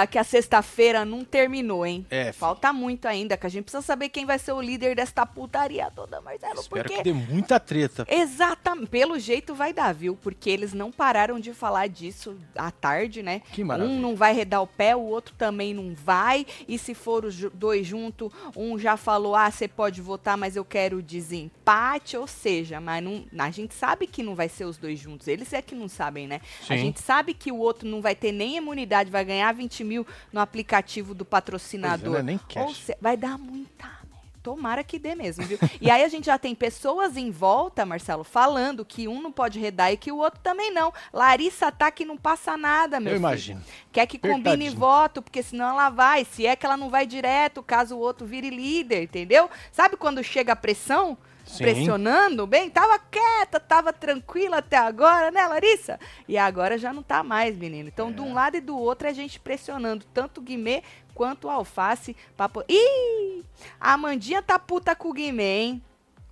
a, que a sexta-feira não terminou, hein? É. Falta muito ainda, que a gente precisa saber quem vai ser o líder desta putaria toda, Marcelo. Espero porque... que dê muita treta. Exatamente, pelo jeito vai dar, viu? Porque eles não pararam de falar disso à tarde, né? Que maravilha. Um não vai redar o pé, o outro também não vai. E se for os dois juntos, um já falou: ah, você pode votar, mas eu quero desempate. Ou seja, mas não, a gente sabe que não vai ser os dois juntos. Eles é que não sabem, né? A Sim. gente sabe que o outro não vai ter nem imunidade, vai ganhar 20 mil no aplicativo do patrocinador. É, né? Nem cash. Ou se- vai dar muita. Tomara que dê mesmo, viu? e aí a gente já tem pessoas em volta, Marcelo, falando que um não pode redar e que o outro também não. Larissa tá que não passa nada, meu Eu filho. imagino. Quer que combine voto, porque senão ela vai. Se é que ela não vai direto, caso o outro vire líder, entendeu? Sabe quando chega a pressão? Sim. Pressionando, bem, tava quieta, tava tranquila até agora, né, Larissa? E agora já não tá mais, menino. Então, de um lado e do outro, é a gente pressionando tanto o Guimê quanto o Alface. Pra... po- Ih! A Amandinha tá puta com o Guimê, hein?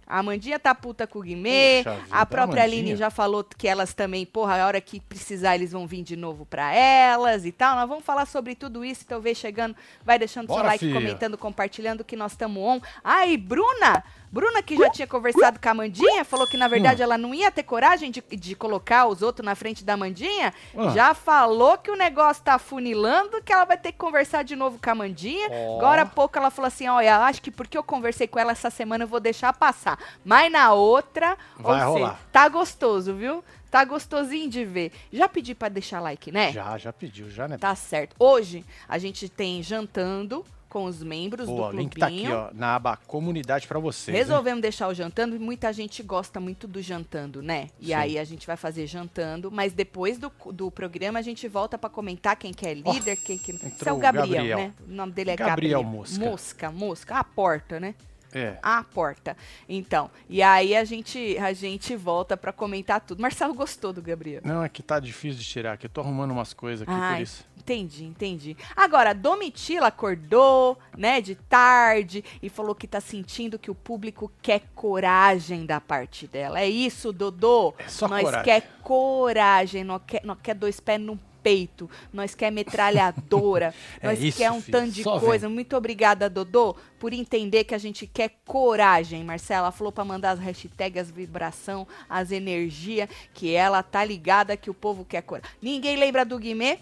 A Amandinha tá puta com o Guimê. Puxa a própria Amandinha. Aline já falou que elas também, porra, a hora que precisar, eles vão vir de novo pra elas e tal. Nós vamos falar sobre tudo isso. Então, vê chegando, vai deixando seu Bora, like, filha. comentando, compartilhando que nós estamos on. Ai, Bruna! Bruna, que já tinha conversado com a Amandinha, falou que, na Hum. verdade, ela não ia ter coragem de, de colocar os outros na frente da Amandinha. Ah. Já falou que o negócio tá funilando, que ela vai ter que conversar de novo com a Amandinha. Ó. Agora há pouco ela falou assim: olha, acho que porque eu conversei com ela essa semana eu vou deixar passar. Mas na outra, Vai ou rolar. seja, tá gostoso, viu? Tá gostosinho de ver. Já pedi pra deixar like, né? Já, já pediu, já, né? Tá certo. Hoje a gente tem jantando com os membros Boa, o do link tá clubinho. aqui, ó, na aba comunidade pra vocês. hein? Resolvemos deixar o jantando e muita gente gosta muito do jantando, né? E Sim. aí a gente vai fazer jantando, mas depois do, do programa a gente volta pra comentar quem que é líder, quem que. Esse é o o Gabriel, Gabriel. né? O nome dele é Gabriel Gabriel. Mosca. Mosca, Mosca. A porta, né? É. A porta. Então, e aí a gente a gente volta pra comentar tudo. Marcelo gostou do Gabriel. Não, é que tá difícil de tirar aqui. Eu tô arrumando umas coisas aqui por Ai, isso. Entendi, entendi. Agora, Domitila acordou, né, de tarde e falou que tá sentindo que o público quer coragem da parte dela. É isso, Dodô. É só nós coragem. quer coragem, nós quer, nós quer dois pés no peito, nós quer metralhadora, É nós isso, quer um filha, tanto de coisa. Muito obrigada, Dodô, por entender que a gente quer coragem. Marcela falou pra mandar as hashtags, as vibração, as energia, que ela tá ligada que o povo quer coragem. Ninguém lembra do Guimê?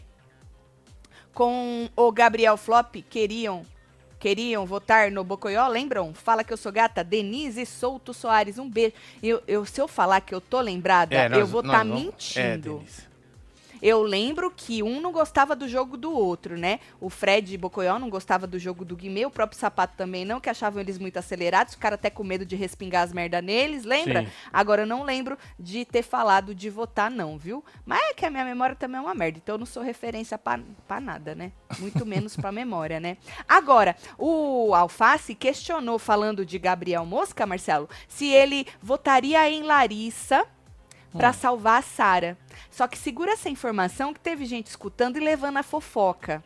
Com o Gabriel Flop, queriam queriam votar no Bocoió, lembram? Fala que eu sou gata, Denise Souto Soares, um beijo. Eu, eu, se eu falar que eu tô lembrada, É, nós- eu vou estar vamos- É, mentindo. Denise. Eu lembro que um não gostava do jogo do outro, né? O Fred Bocoió não gostava do jogo do Guimê, o próprio Sapato também não, que achavam eles muito acelerados, ficaram até com medo de respingar as merda neles, lembra? Sim. Agora eu não lembro de ter falado de votar não, viu? Mas é que a minha memória também é uma merda, então eu não sou referência pra nada, né? Muito menos pra memória, né? Agora, o Alface questionou, falando de Gabriel Mosca, Marcelo, se ele votaria em Larissa pra salvar a Sara. Só que segura essa informação que teve gente escutando e levando a fofoca.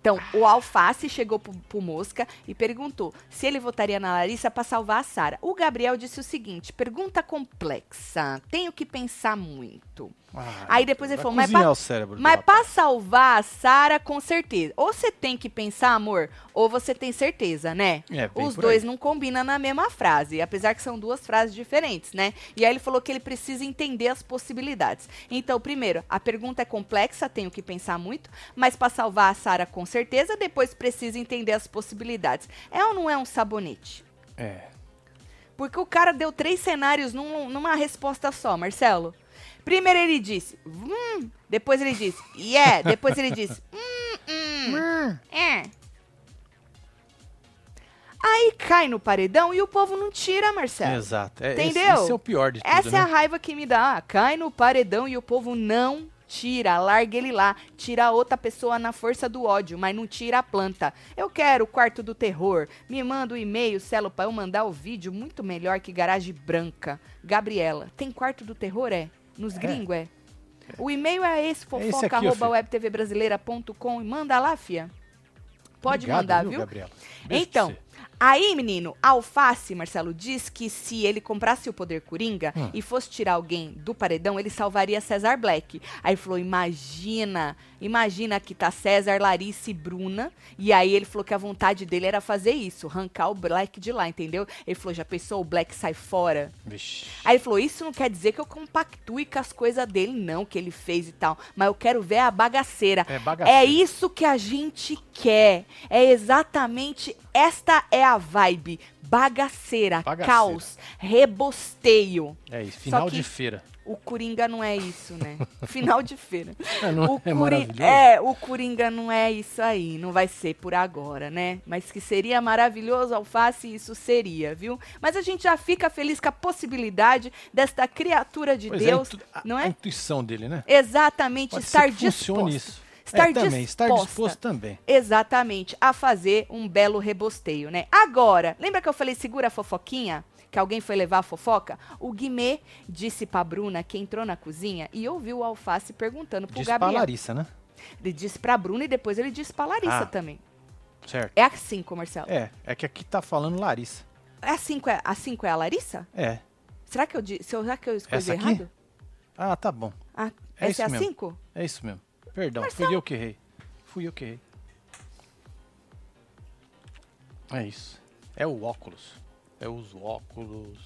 Então, o Alface chegou pro, pro Mosca e perguntou se ele votaria na Larissa pra salvar a Sara. O Gabriel disse o seguinte: pergunta complexa, tenho que pensar muito. Ah, Aí depois ele falou, mas pra- o cérebro do Mas pra salvar a Sara, com certeza. Ou você tem que pensar, amor, ou você tem certeza, né? É, Os dois aí. não combinam na mesma frase, apesar que são duas frases diferentes, né? E aí ele falou que ele precisa entender as possibilidades. Então, primeiro, a pergunta é complexa, tenho que pensar muito, mas pra salvar a Sara, com certeza, depois precisa entender as possibilidades. É ou não é um sabonete? É. Porque o cara deu três cenários num- numa resposta só, Marcelo. Primeiro ele disse, hum, depois ele disse, yeah, depois ele disse, hum, hum, é. Aí cai no paredão e o povo não tira, Marcelo. Exato. É, Entendeu? Esse, esse é o pior de tudo, Essa né? é a raiva que me dá. Cai no paredão e o povo não tira, larga ele lá, tira a outra pessoa na força do ódio, mas não tira a planta. Eu quero o quarto do terror. Me manda o e-mail, Celo, pra eu mandar o vídeo muito melhor que garagem branca. Gabriela, tem quarto do terror, é? Nos gringos, é? O e-mail é esse, aqui, ó, fofoca, filho. arroba webtvbrasileira.com e manda lá, fia. Pode Obrigado, mandar, viu? Então. Aí, menino, Alface, Marcelo, diz que se ele comprasse o poder Coringa Hum. e fosse tirar alguém do paredão, ele salvaria César Black. Aí falou: imagina, imagina que tá César, Larissa e Bruna. E aí ele falou que a vontade dele era fazer isso, arrancar o Black de lá, entendeu? Ele falou: já pensou, o Black sai fora? Vixe. Aí ele falou: Isso não quer dizer que eu compactue com as coisas dele, não, que ele fez e tal. Mas eu quero ver a bagaceira. É bagaceira. É isso que a gente quer. É exatamente esta é a vibe. Bagaceira, Bagaceira. caos, rebosteio. É isso, final que- de feira. O Coringa não é isso, né? Final de feira. É, não O é Cori- maravilhoso? é, o Coringa não é isso aí, não vai ser por agora, né? Mas que seria maravilhoso, alface, isso seria, viu? Mas a gente já fica feliz com a possibilidade desta criatura de Pois é, Deus, a, não a é? intuição dele, né? Exatamente, Pode estar disposto. isso. Estar é, também, estar disposta. disposto também. Exatamente, a fazer um belo rebosteio, né? Agora, lembra que eu falei segura a fofoquinha? Que alguém foi levar a fofoca? O Guimê disse pra Bruna que entrou na cozinha e ouviu o Alface perguntando pro pra Gabriel. Larissa, né? Ele disse pra Bruna e depois ele disse pra Larissa Ah. também. Certo. É assim, comercial. É, é que aqui tá falando Larissa. É a 5 é, a cinco é a Larissa? É. Será que eu disse, será que eu escolhi errado? Ah, tá bom. Ah, É essa é isso a mesmo. 5? É isso mesmo. Perdão, Marcelo. fui eu que errei. Fui eu que errei. É isso. É o óculos. É os óculos.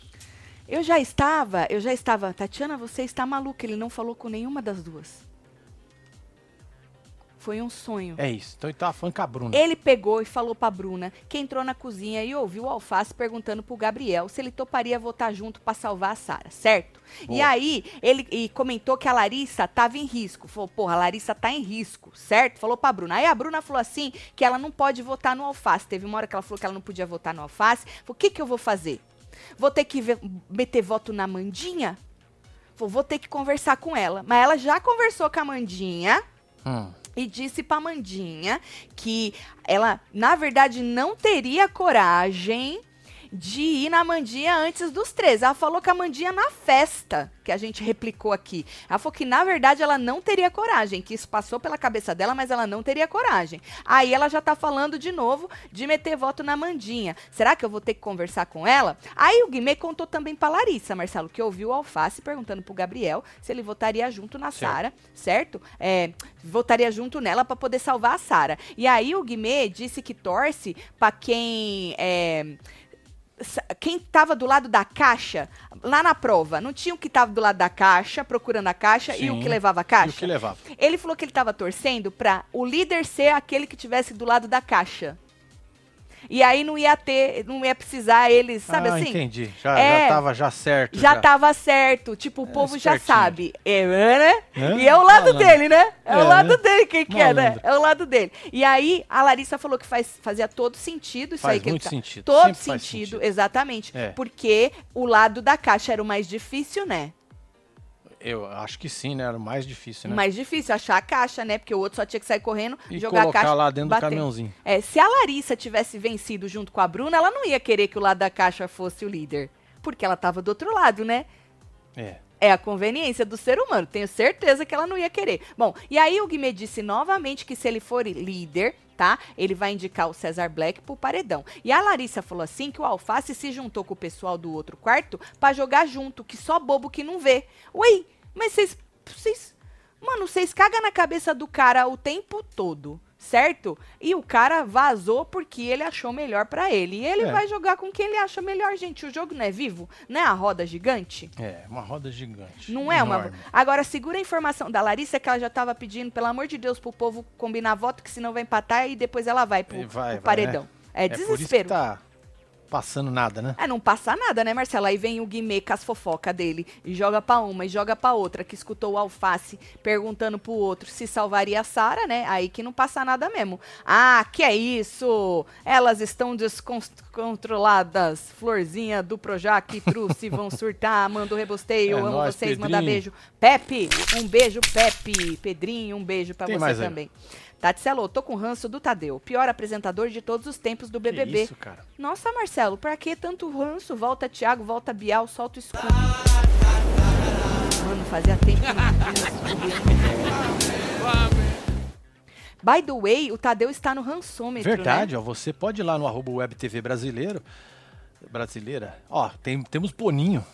Eu já estava, eu já estava, Tatiana, você está maluca, ele não falou com nenhuma das duas. Foi um sonho. É isso. Então ele tava falando com a Bruna. Ele pegou e falou pra Bruna, que entrou na cozinha e ouviu o Alface perguntando pro Gabriel se ele toparia votar junto pra salvar a Sara, certo? E Boa. aí, ele e comentou que a Larissa tava em risco. Falou, porra, a Larissa tá em risco, certo? Falou pra Bruna. Aí a Bruna falou assim, que ela não pode votar no Alface. Teve uma hora que ela falou que ela não podia votar no Alface. Falou, o que que eu vou fazer? Vou ter que ve- meter voto na Mandinha? Falou, vou ter que conversar com ela. Mas ela já conversou com a Mandinha Hum. E disse pra Mandinha que ela, na verdade, não teria coragem de ir na Mandinha antes dos três. Ela falou que a Mandinha na festa, que a gente replicou aqui. Ela falou que, na verdade, ela não teria coragem, que isso passou pela cabeça dela, mas ela não teria coragem. Aí ela já tá falando de novo de meter voto na Mandinha. Será que eu vou ter que conversar com ela? Aí o Guimê contou também pra Larissa, Marcelo, que ouviu o Alface perguntando pro Gabriel se ele votaria junto na. Sara, certo? É, votaria junto nela pra poder salvar a Sara. E aí o Guimê disse que torce pra quem é, quem tava do lado da caixa, lá na prova, não tinha o que tava do lado da caixa, procurando a caixa, e o Sim. que levava a E caixa? o que levava? Ele falou que ele tava torcendo pra o líder ser aquele que tivesse do lado da caixa. E aí não ia ter, não ia precisar eles, sabe ah, assim? entendi. Já, É. já tava já certo. Já tava certo. Tipo, o povo já espertinho. sabe. É, né? É, E é o lado malandro. dele, né? É, o É, lado né? dele quem quer, né? Malandro. É o lado dele. E aí, a Larissa falou que faz, fazia todo sentido isso Faz aí que muito ele tá. sentido. Todo sentido, sentido. exatamente. É. Porque o lado da caixa era o mais difícil, né? Eu acho que sim, né? Era o mais difícil, né? Mais difícil, achar a caixa, né? Porque o outro só tinha que sair correndo, E jogar a colocar caixa. lá dentro bater. do caminhãozinho. É, se a Larissa tivesse vencido junto com a Bruna, ela não ia querer que o lado da caixa fosse o líder. Porque ela tava do outro lado, né? É. É a conveniência do ser humano. Tenho certeza que ela não ia querer. Bom, e aí o Guimê disse novamente que se ele for líder, tá? Ele vai indicar o Cesar Black pro paredão. E a Larissa falou assim que o Alface se juntou com o pessoal do outro quarto pra jogar junto, que só bobo que não vê. Ué, mas vocês. vocês mano, vocês cagam na cabeça do cara o tempo todo. Certo? E o cara vazou porque ele achou melhor pra ele. E ele É. vai jogar com quem ele acha melhor, gente. O jogo não é vivo? Não é a roda gigante? É, uma roda gigante. Não é uma. enorme. Agora, segura a informação da Larissa que ela já tava pedindo, pelo amor de Deus, pro povo combinar voto, que senão vai empatar e depois ela vai pro, vai, pro vai, paredão. É, É por isso que desespero. tá passando nada, né? É, não passa nada, né, Marcela? Aí vem o Guimê com as fofocas dele e joga pra uma e joga pra outra, que escutou o Alface perguntando pro outro se salvaria a Sara, né? Aí que não passa nada mesmo. Ah, que é isso? Elas estão descontroladas. Florzinha do Projac, Truce, vão surtar, manda o rebosteio, É amo vocês, manda Pedrinho. beijo. Pepe, um beijo, Pepe. Pedrinho, um beijo pra Tem você aí? Também. Tati Cello, tô com ranço do Tadeu, pior apresentador de todos os tempos do BBB. Que isso, cara. Nossa, Marcelo, pra que tanto ranço? Volta Thiago, volta Bial, solta o Scooby. Mano, fazia tempo que não? By the way, o Tadeu está no rançômetro, Verdade, né? ó. Você pode ir lá no arroba WebTV brasileiro. Brasileira. Ó, tem, temos Boninho.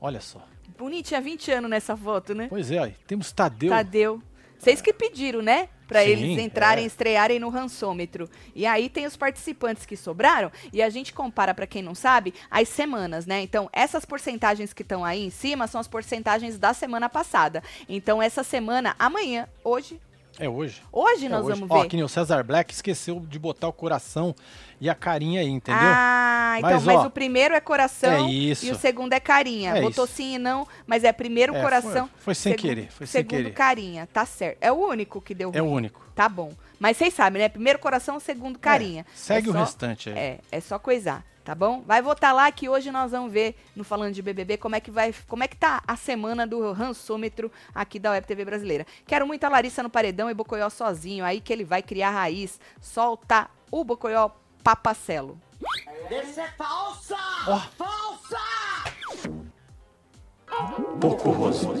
Olha só. Boninho tinha 20 anos nessa foto, né? Pois é, ó, temos Tadeu. Tadeu. Vocês que pediram, né? Pra Sim, eles entrarem, é. estrearem no rançômetro. E aí tem os participantes que sobraram e a gente compara, pra quem não sabe, as semanas, né? Então, essas porcentagens que estão aí em cima são as porcentagens da semana passada. Então, essa semana, amanhã, hoje, É hoje. hoje É nós hoje. vamos Ó, ver. que nem o César Black esqueceu de botar o coração e a carinha aí, entendeu? Ah, então, Mas, mas, ó, o primeiro é coração é e o segundo é carinha. É Botou isso. sim e não, mas é primeiro É, coração. foi- foi sem segundo- querer, foi sem segundo querer. carinha, tá certo. É o único que deu É o ruim. único. Tá bom. Mas vocês sabem, né? Primeiro coração, segundo carinha. É, segue É o só- restante aí. É, é só coisar, tá bom? Vai votar lá que hoje nós vamos ver, no Falando de BBB, como é que vai, como é que tá a semana do rançômetro aqui da Web TV brasileira. Quero muito a Larissa no paredão e Bocoió sozinho, aí que ele vai criar raiz. Solta o Bocoió papacelo. Essa é falsa! Ó. Falsa! Pouco roso.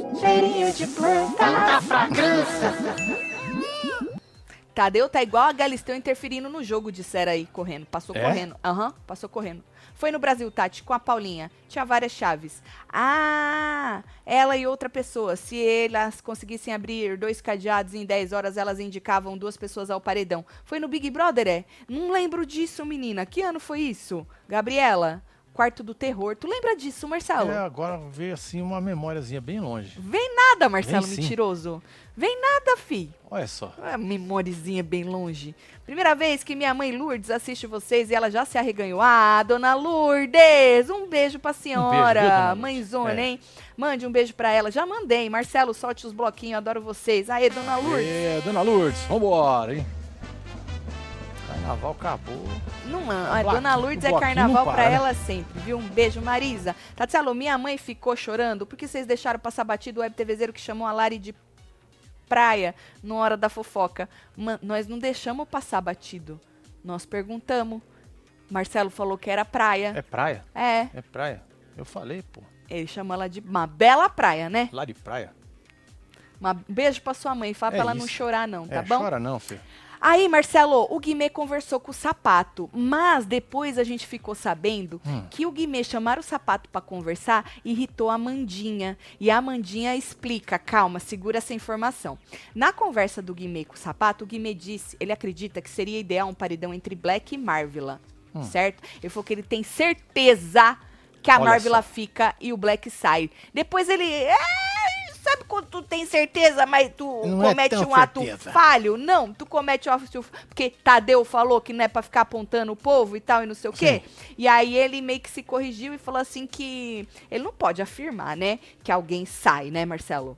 Tadeu tá igual a Galisteu interferindo no jogo, disseram aí, correndo. Passou É? correndo. Aham, passou correndo. Foi no Brasil, Tati, com a Paulinha. Tinha várias chaves. Ah, ela e outra pessoa. Se elas conseguissem abrir dois cadeados em 10 horas, elas indicavam duas pessoas ao paredão. Foi no Big Brother, é? Não lembro disso, menina. Que ano foi isso? Gabriela, quarto do terror. Tu lembra disso, Marcelo? É, agora veio assim uma memóriazinha bem longe. Vem nada, Marcelo Vem sim. Vem nada, fi. Olha só. É, memorizinha bem longe. Primeira vez que minha mãe Lourdes assiste vocês e ela já se arreganhou. Ah, dona Lourdes, um beijo pra senhora. dona Lourdes? Mãezona, É. hein? Mande um beijo pra ela. Já mandei. Marcelo, solte os bloquinhos, adoro vocês. Aê, dona Lourdes. É, dona Lourdes, vambora, hein? Carnaval acabou. Não, a bloquinho- dona Lourdes é carnaval para, ela sempre, viu? Um beijo, Marisa. Tatselo, minha mãe ficou chorando porque vocês deixaram passar batido o web TVzeiro que chamou a Lari de praia na hora da fofoca. Ma- nós não deixamos passar batido. Nós perguntamos. Marcelo falou que era praia. É praia? É, É praia. Eu falei, pô. ele chamou ela de uma bela praia, né? Lá de praia. Uma beijo pra sua mãe. Fala É pra ela não isso. chorar, não, tá é, bom? chora não, filho. Aí, Marcelo, o Guimê conversou com o sapato, mas depois a gente ficou sabendo Hum. que o Guimê chamar o sapato pra conversar irritou a Mandinha. E a Mandinha explica, calma, segura essa informação. Na conversa do Guimê com o sapato, o Guimê disse, ele acredita que seria ideal um paredão entre Black e Marvila, Hum. certo? Ele falou que ele tem certeza que a Olha Marvila só. fica e o Black sai. Depois ele... "É, Sabe quando tu tem certeza, mas tu Não é comete tão um ato certeza. falho? Não, tu comete um ato porque Tadeu falou que não é pra ficar apontando o povo e tal e não sei o quê. E aí ele meio que se corrigiu e falou assim que ele não pode afirmar, né, que alguém sai, né, Marcelo?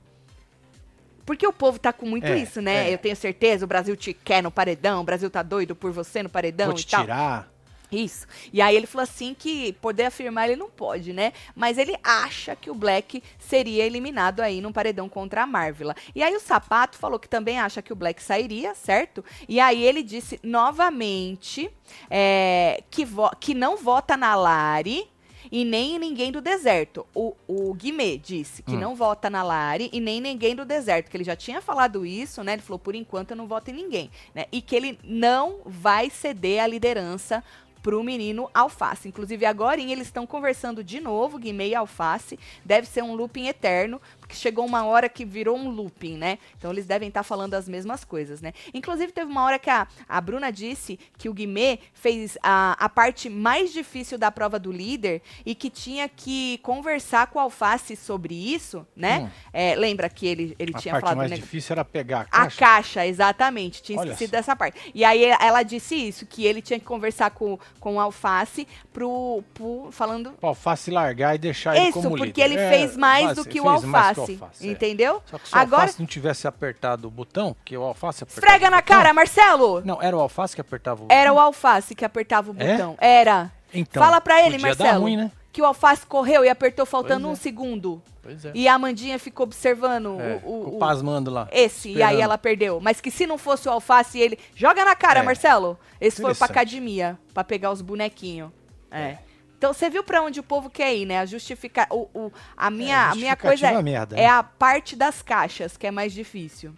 Porque o povo tá com muito É, isso, né? é. Eu tenho certeza, o Brasil te quer no paredão, o Brasil tá doido por você no paredão Vou e te tal. tirar. Isso. E aí ele falou assim que poder afirmar ele não pode, né? Mas ele acha que o Black seria eliminado aí num paredão contra a Marvila. E aí o Sapato falou que também acha que o Black sairia, certo? E aí ele disse novamente é, que, que não vota na Lari e nem em ninguém do deserto. O, o Guimê disse que Hum. não vota na Lari e nem em ninguém do deserto, que ele já tinha falado isso, né? Ele falou, por enquanto eu não voto em ninguém, né? E que ele não vai ceder a liderança pro menino Alface. Inclusive, agora eles estão conversando de novo, Guimê e Alface. Deve ser um looping eterno, porque chegou uma hora que virou um looping, né? Então eles devem estar falando as mesmas coisas, né? Inclusive, teve uma hora que a, a Bruna disse que o Guimê fez a, a parte mais difícil da prova do líder e que tinha que conversar com o Alface sobre isso, né? Hum. É, lembra que ele, ele A tinha parte falado mais né? difícil era pegar a A caixa. caixa, exatamente. Tinha Olha esquecido dessa parte. E aí ela disse isso, que ele tinha que conversar com, com o Alface pro, pro falando O alface largar e deixar ele isso, como porque líder. ele É, fez mais do que o fez que o Alface. alface, é. entendeu? Só que se o Agora, alface não tivesse apertado o botão, porque o alface apertava esfrega o na botão- cara, Marcelo! Não, era o alface que apertava o Era o Alface que apertava o É? botão. Era. Então, Fala pra ele, podia dar Marcelo. ruim, né? Que o Alface correu e apertou faltando Pois um é. segundo. Pois é. E a Amandinha ficou observando É, o, o, o o- pasmando lá. Esse, e aí esperando. ela perdeu. Mas que se não fosse o alface, ele. Joga na cara, É. Marcelo. Esse foi pra academia, pra pegar os bonequinhos. É. Então você viu pra onde o povo quer ir, né? A justificar. O, o- a minha, É, a minha coisa é, merda, é né? a parte das caixas que é mais difícil.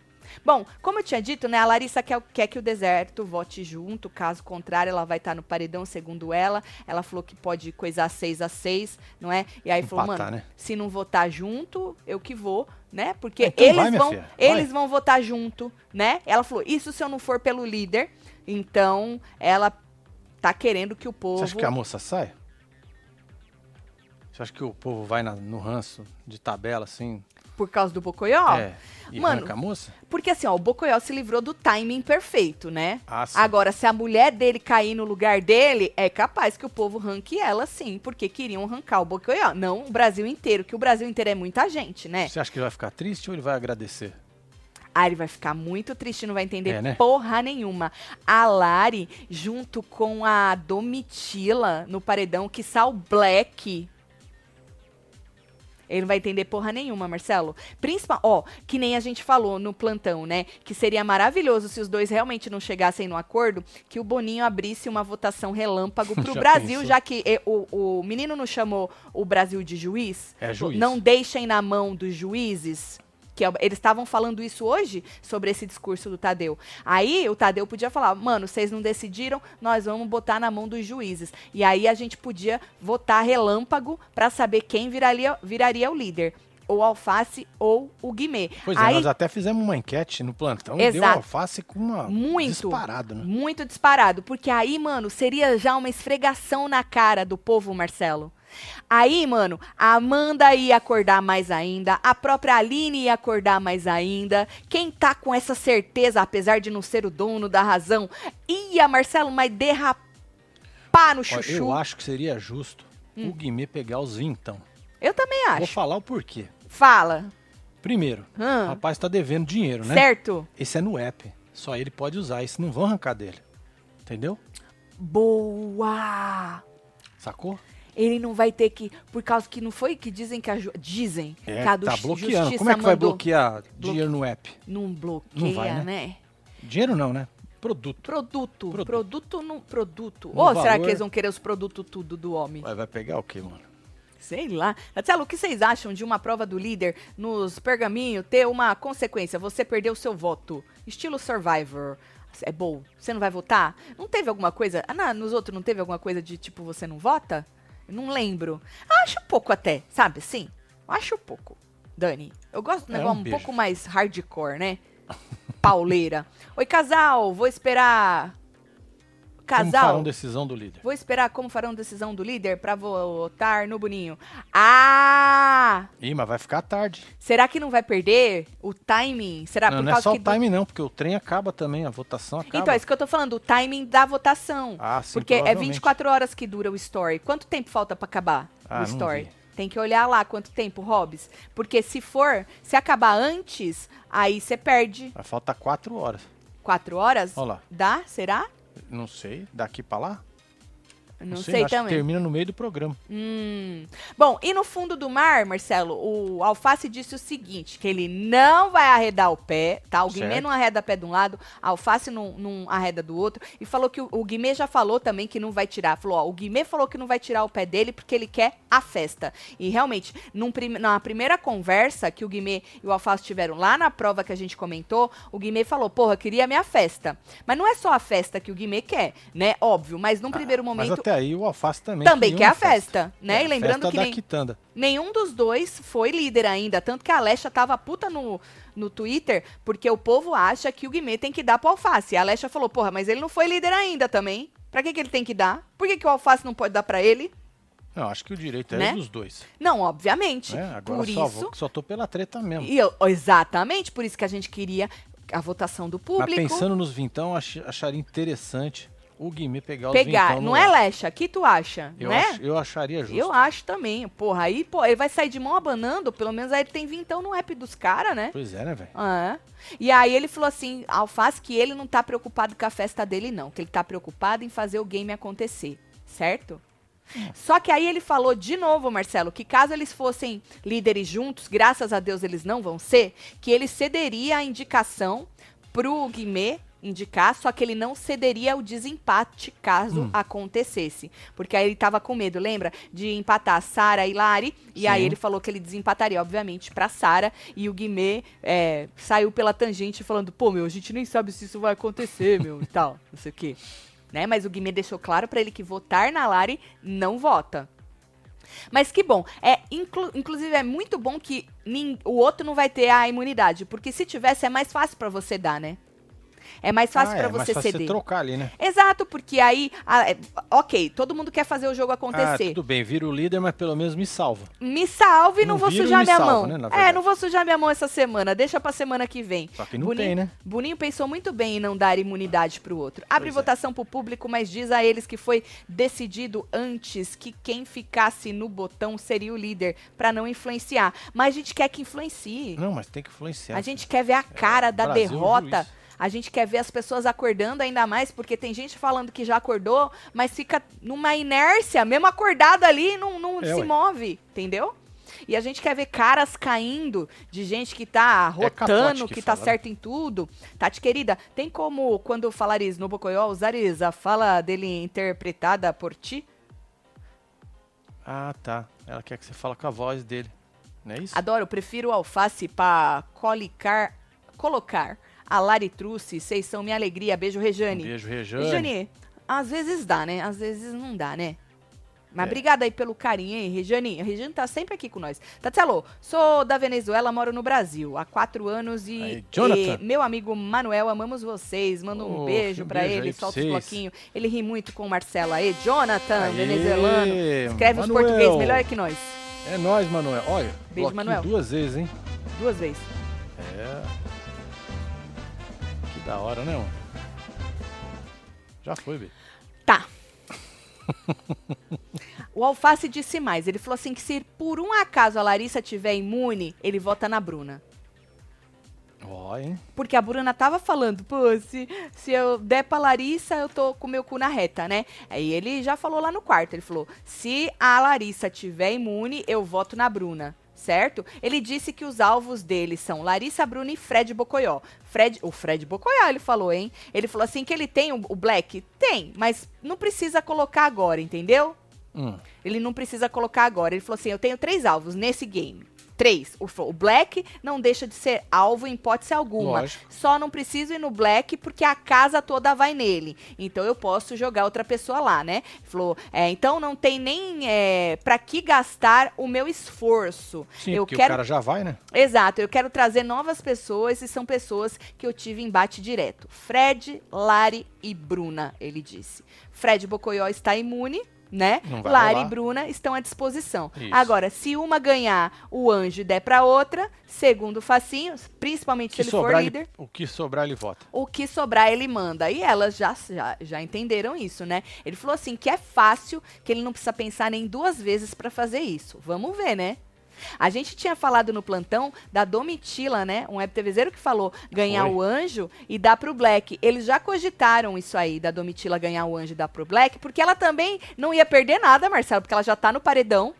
Bom, como eu tinha dito, né, a Larissa quer, quer que o deserto vote junto, caso contrário, ela vai estar no paredão, segundo ela. Ela falou que pode coisar 6 a 6 não é? E aí falou, Empatar, mano, né? se não votar junto, eu que vou, né? Porque Então eles vai, vão, filha, eles vão votar junto, né? Ela falou, isso se eu não for pelo líder. Então, ela tá querendo que o povo Você acha que a moça sai? Você acha que o povo vai na- no ranço de tabela, assim? por causa do Bocoió, é, e mano, arranca a moça? porque assim, ó, o Bocoió se livrou do timing perfeito, né? Ah, sim. Agora, se a mulher dele cair no lugar dele, é capaz que o povo ranque ela sim, porque queriam arrancar o Bocoió. Não o Brasil inteiro, que o Brasil inteiro é muita gente, né? Você acha que ele vai ficar triste ou ele vai agradecer? Ah, ele vai ficar muito triste, não vai entender É, né? porra nenhuma. A Lari, junto com a Domitila no paredão, que o Black. Ele não vai entender porra nenhuma, Marcelo. Principal, ó, que nem a gente falou no plantão, né? Que seria maravilhoso se os dois realmente não chegassem no acordo, que o Boninho abrisse uma votação relâmpago pro Já Brasil, pensou? já que o, o menino não chamou o Brasil de juiz. É juiz. Não deixem na mão dos juízes. Que é eles estavam falando isso hoje sobre esse discurso do Tadeu. Aí o Tadeu podia falar, mano, vocês não decidiram, nós vamos botar na mão dos juízes. E aí a gente podia votar relâmpago pra saber quem viraria, viraria o líder. Ou Alface ou o Guimê. Pois é, aí, nós até fizemos uma enquete no plantão e deu Exato. alface com uma Muito. disparado, né? Muito disparado. Porque aí, mano, seria já uma esfregação na cara do povo, Marcelo. Aí, mano, a Amanda ia acordar mais ainda, a própria Aline ia acordar mais ainda. Quem tá com essa certeza, apesar de não ser o dono da razão, ia, Marcelo, mas derrapar no chuchu. Eu acho que seria justo o Guimê pegar os vintão. Eu também Vou acho. falar o porquê. Fala. Primeiro, Hã? o rapaz tá devendo dinheiro, né? Certo? Esse é no app. Só ele pode usar. Isso não vão arrancar dele. Entendeu? Boa! Sacou? Ele não vai ter que. Por causa que não foi que dizem que a. Dizem É, que a tá bloqueando. Justiça Como é que vai mandou- bloquear dinheiro no app? Não bloqueia, Não vai, né? né? Dinheiro não, né? Produto. Produto. Produto. Produto no produto. Ou será valor- que eles vão querer os produtos tudo do homem? Vai, vai pegar o quê, mano? Sei lá. Marcelo, o que vocês acham de uma prova do líder nos pergaminhos ter uma consequência? Você perdeu o seu voto. Estilo Survivor. É bom. Você não vai votar? Não teve alguma coisa. Ah, não, nos outros não teve alguma coisa de tipo você não vota? Não lembro. Acho pouco até, sabe assim? Acho pouco. Dani, eu gosto do É, negócio um um, pouco mais hardcore, né? Pauleira. Oi, casal, vou esperar. Como Casal. farão decisão do líder? Vou esperar como farão decisão do líder pra votar no Boninho. Ah! Ih, mas vai ficar tarde. Será que não vai perder o timing? Será não, por não é causa só que o do- time não, porque o trem acaba também, a votação acaba. Então, é isso que eu tô falando, o timing da votação. Ah, sim, Porque é provavelmente. 24 horas que dura o story. Quanto tempo falta pra acabar Ah, o story? Tem que olhar lá quanto tempo, Hobbs. Porque se for, se acabar antes, aí você perde. Vai faltar quatro horas. 4 horas? Olha lá. Dá? Será? Não sei, daqui pra lá? Não, sei, sei, também. termina no meio do programa. Hum. Bom, e no fundo do mar, Marcelo, o Alface disse o seguinte, que ele não vai arredar o pé, tá? O Guimê Certo. não arreda pé de um lado, a Alface não, não arreda do outro, e falou que o, o Guimê já falou também que não vai tirar, falou, ó, o Guimê falou que não vai tirar o pé dele porque ele quer a festa. E realmente, num prim- na primeira conversa que o Guimê e o Alface tiveram lá na prova que a gente comentou, o Guimê falou, porra, queria a minha festa. Mas não é só a festa que o Guimê quer, né? Óbvio, mas num primeiro Ah, Mas momento... até aí o Alface também Também quer uma a festa, né? É, E lembrando festa que da nem- quitanda. Nenhum dos dois foi líder ainda. Tanto que a Alexa tava puta no, no Twitter, porque o povo acha que o Guimê tem que dar pro Alface. E a Alexa falou, porra, mas ele não foi líder ainda também. Pra que, que ele tem que dar? Por que, que o Alface não pode dar pra ele? Não, acho que o direito é Né? dos dois. Não, obviamente. Né? Agora por só, isso. vou, só tô pela treta mesmo. E eu- exatamente, por isso que a gente queria a votação do Mas público. pensando nos vintão, ach- acharia interessante o Guimê pegar os pegar. vintão no Não é. Lecha? Que tu acha? Eu, né? ach- eu acharia justo. Eu acho também. Porra, aí, pô, ele vai sair de mão abanando, pelo menos aí ele tem vintão no app dos caras, né? Pois é, né, velho? É. E aí ele falou assim, Alface, que ele não tá preocupado com a festa dele, não. Que ele tá preocupado em fazer o game acontecer. Certo? Só que aí ele falou de novo, Marcelo, que caso eles fossem líderes juntos, graças a Deus eles não vão ser, que ele cederia a indicação pro Guimê indicar, só que ele não cederia o desempate caso Hum. acontecesse. Porque aí ele tava com medo, lembra? De empatar Sara e Lari. E aí Sim. ele falou que ele desempataria, obviamente, pra Sara. E o Guimê é, saiu pela tangente falando: pô, meu, a gente nem sabe se isso vai acontecer, meu, e tal, não sei o quê. Né? Mas o Guimê deixou claro pra ele que votar na Lari não vota. Mas que bom. É, inclu- inclusive, é muito bom que o outro não vai ter a imunidade. Porque se tivesse, é mais fácil pra você dar, né? É mais fácil ah, pra é, mais você fácil ceder. você trocar ali, né? Exato, porque aí. ah, é, ok, todo mundo quer fazer o jogo Ah, acontecer. tudo bem, vira o líder, mas pelo menos me salva. me salve e não, Não vou sujar minha salva, mão. né, é, não vou sujar minha mão essa semana. Deixa pra semana que vem. Só que não Boninho, tem, né? Boninho pensou muito bem em não dar imunidade pro outro. Abre Pois é. votação pro público, mas diz a eles que foi decidido antes que quem ficasse no botão seria o líder, pra não influenciar. Mas a gente quer que influencie. Não, mas tem que influenciar. A gente quer ver a cara da Brasil, derrota. A gente quer ver as pessoas acordando ainda mais, porque tem gente falando que já acordou, mas fica numa inércia, mesmo acordado ali, não, não É, se ué. move, entendeu? E a gente quer ver caras caindo de gente que tá É rotando, que que, tá né? certo em tudo. Tati, querida, tem como, quando falares no Bocoió, usares a fala dele interpretada por ti? Ah, tá. Ela quer que você fale com a voz dele. Não é isso? Adoro, prefiro alface pra colicar, colocar a Laritruce, vocês são minha alegria. Beijo, Um Rejane. beijo, Rejane. Rejane, às vezes dá, né? Às vezes não dá, né? Mas É. obrigada aí pelo carinho, hein, Rejane? A Rejane tá sempre aqui com nós. Tatielo, sou da Venezuela, moro no Brasil há quatro anos e, Aí, Jonathan. e meu amigo Manuel, amamos vocês. Manda um Oh, beijo um pra beijo ele, solta os bloquinhos. Ele ri muito com o Marcelo aí. Jonathan, Aê, venezuelano. Escreve os Manuel. português melhor que nós. É nóis, Manuel. Olha, Beijo, Manuel. duas vezes, hein? Duas vezes. É. Da hora, né, mano? Já foi, Bi. Tá. o Alface disse mais. Ele falou assim que se por um acaso a Larissa tiver imune, ele vota na Bruna. Ó, hein? Porque a Bruna tava falando, pô, se, se eu der pra Larissa, eu tô com meu cu na reta, né? Aí ele já falou lá no quarto, ele falou, se a Larissa tiver imune, eu voto na Bruna, certo? Ele disse que os alvos dele são Larissa, Bruna e Fred Bocoió. Fred, o Fred Bocoió, ele falou, hein? Ele falou assim que ele tem o, o Black? Tem, mas não precisa colocar agora, entendeu? Hum. Ele não precisa colocar agora. Ele falou assim: eu tenho três alvos nesse game. Três. O, o Black não deixa de ser alvo em hipótese alguma. Lógico. Só não preciso ir no Black porque a casa toda vai nele. Então eu posso jogar outra pessoa lá, né? Falou, é, então não tem nem é, para que gastar o meu esforço. Sim, eu porque quero o cara já vai, né? Exato, eu quero trazer novas pessoas e são pessoas que eu tive embate direto. Fred, Lari e Bruna, ele disse. Fred Bocoió está imune, né? Lari rolar. e Bruna estão à disposição. Isso. Agora, se uma ganhar o anjo e der pra outra, segundo o Facinho, principalmente se ele for líder, ele- o que sobrar, ele vota. o que sobrar ele manda. E elas já, já, já entenderam isso, né? Ele falou assim que é fácil, que ele não precisa pensar nem duas vezes pra fazer isso. Vamos ver, né? A gente tinha falado no plantão da Domitila, né? Um web TVzeiro que falou ganhar Foi. o anjo e dar pro Black. Eles já cogitaram isso aí, da Domitila ganhar o anjo e dar pro Black, porque ela também não ia perder nada, Marcelo, porque ela já tá no paredão.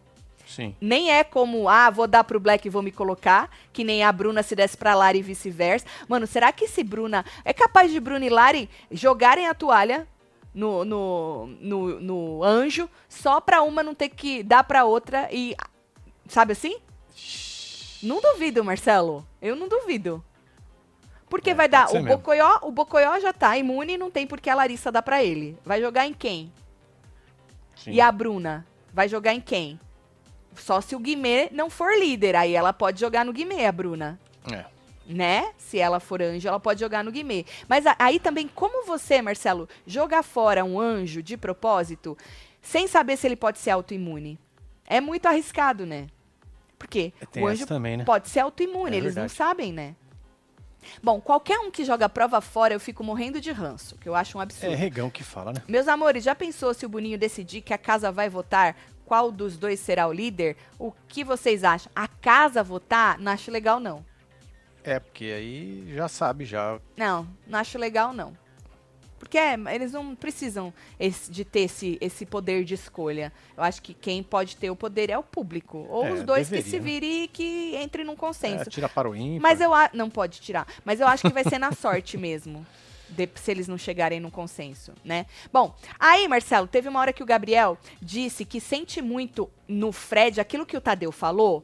Sim. Nem é como, ah, vou dar pro Black e vou me colocar, que nem a Bruna se desse pra Lari e vice-versa. Mano, será que esse Bruna. É capaz de Bruna e Lari jogarem a toalha no, no, no, no anjo só pra uma não ter que dar pra outra e. Sabe assim? Não duvido, Marcelo. Eu não duvido. Porque É, vai dar. O mesmo. Bocoió, o Bocoió já tá imune e não tem porque a Larissa dá pra ele. Vai jogar em quem? Sim. E a Bruna? Vai jogar em quem? Só se o Guimê não for líder. Aí ela pode jogar no Guimê, a Bruna. É. Né? Se ela for anjo, ela pode jogar no Guimê. Mas a- aí também, como você, Marcelo, jogar fora um anjo de propósito, sem saber se ele pode ser autoimune? É muito arriscado, né? Porque Tem o anjo também, né? pode ser autoimune, É eles não verdade. sabem, né? Bom, qualquer um que joga a prova fora, eu fico morrendo de ranço, que eu acho um absurdo. É regão que fala, né? Meus amores, já pensou se o Boninho decidir que a casa vai votar? Qual dos dois será o líder? O que vocês acham? A casa votar? Não acho legal, não. É, porque aí já sabe, já. Não, não acho legal, não. Porque é, eles não precisam esse- de ter esse, esse poder de escolha. Eu acho que quem pode ter o poder é o público. Ou É, os dois que deveria, se né? virem e que entrem num É, consenso. tira para o ímpar. Mas eu a- não pode tirar. Mas eu acho que vai ser na sorte mesmo. de- se eles não chegarem num consenso, né? Bom, aí, Marcelo, teve uma hora que o Gabriel disse que sente muito no Fred aquilo que o Tadeu falou,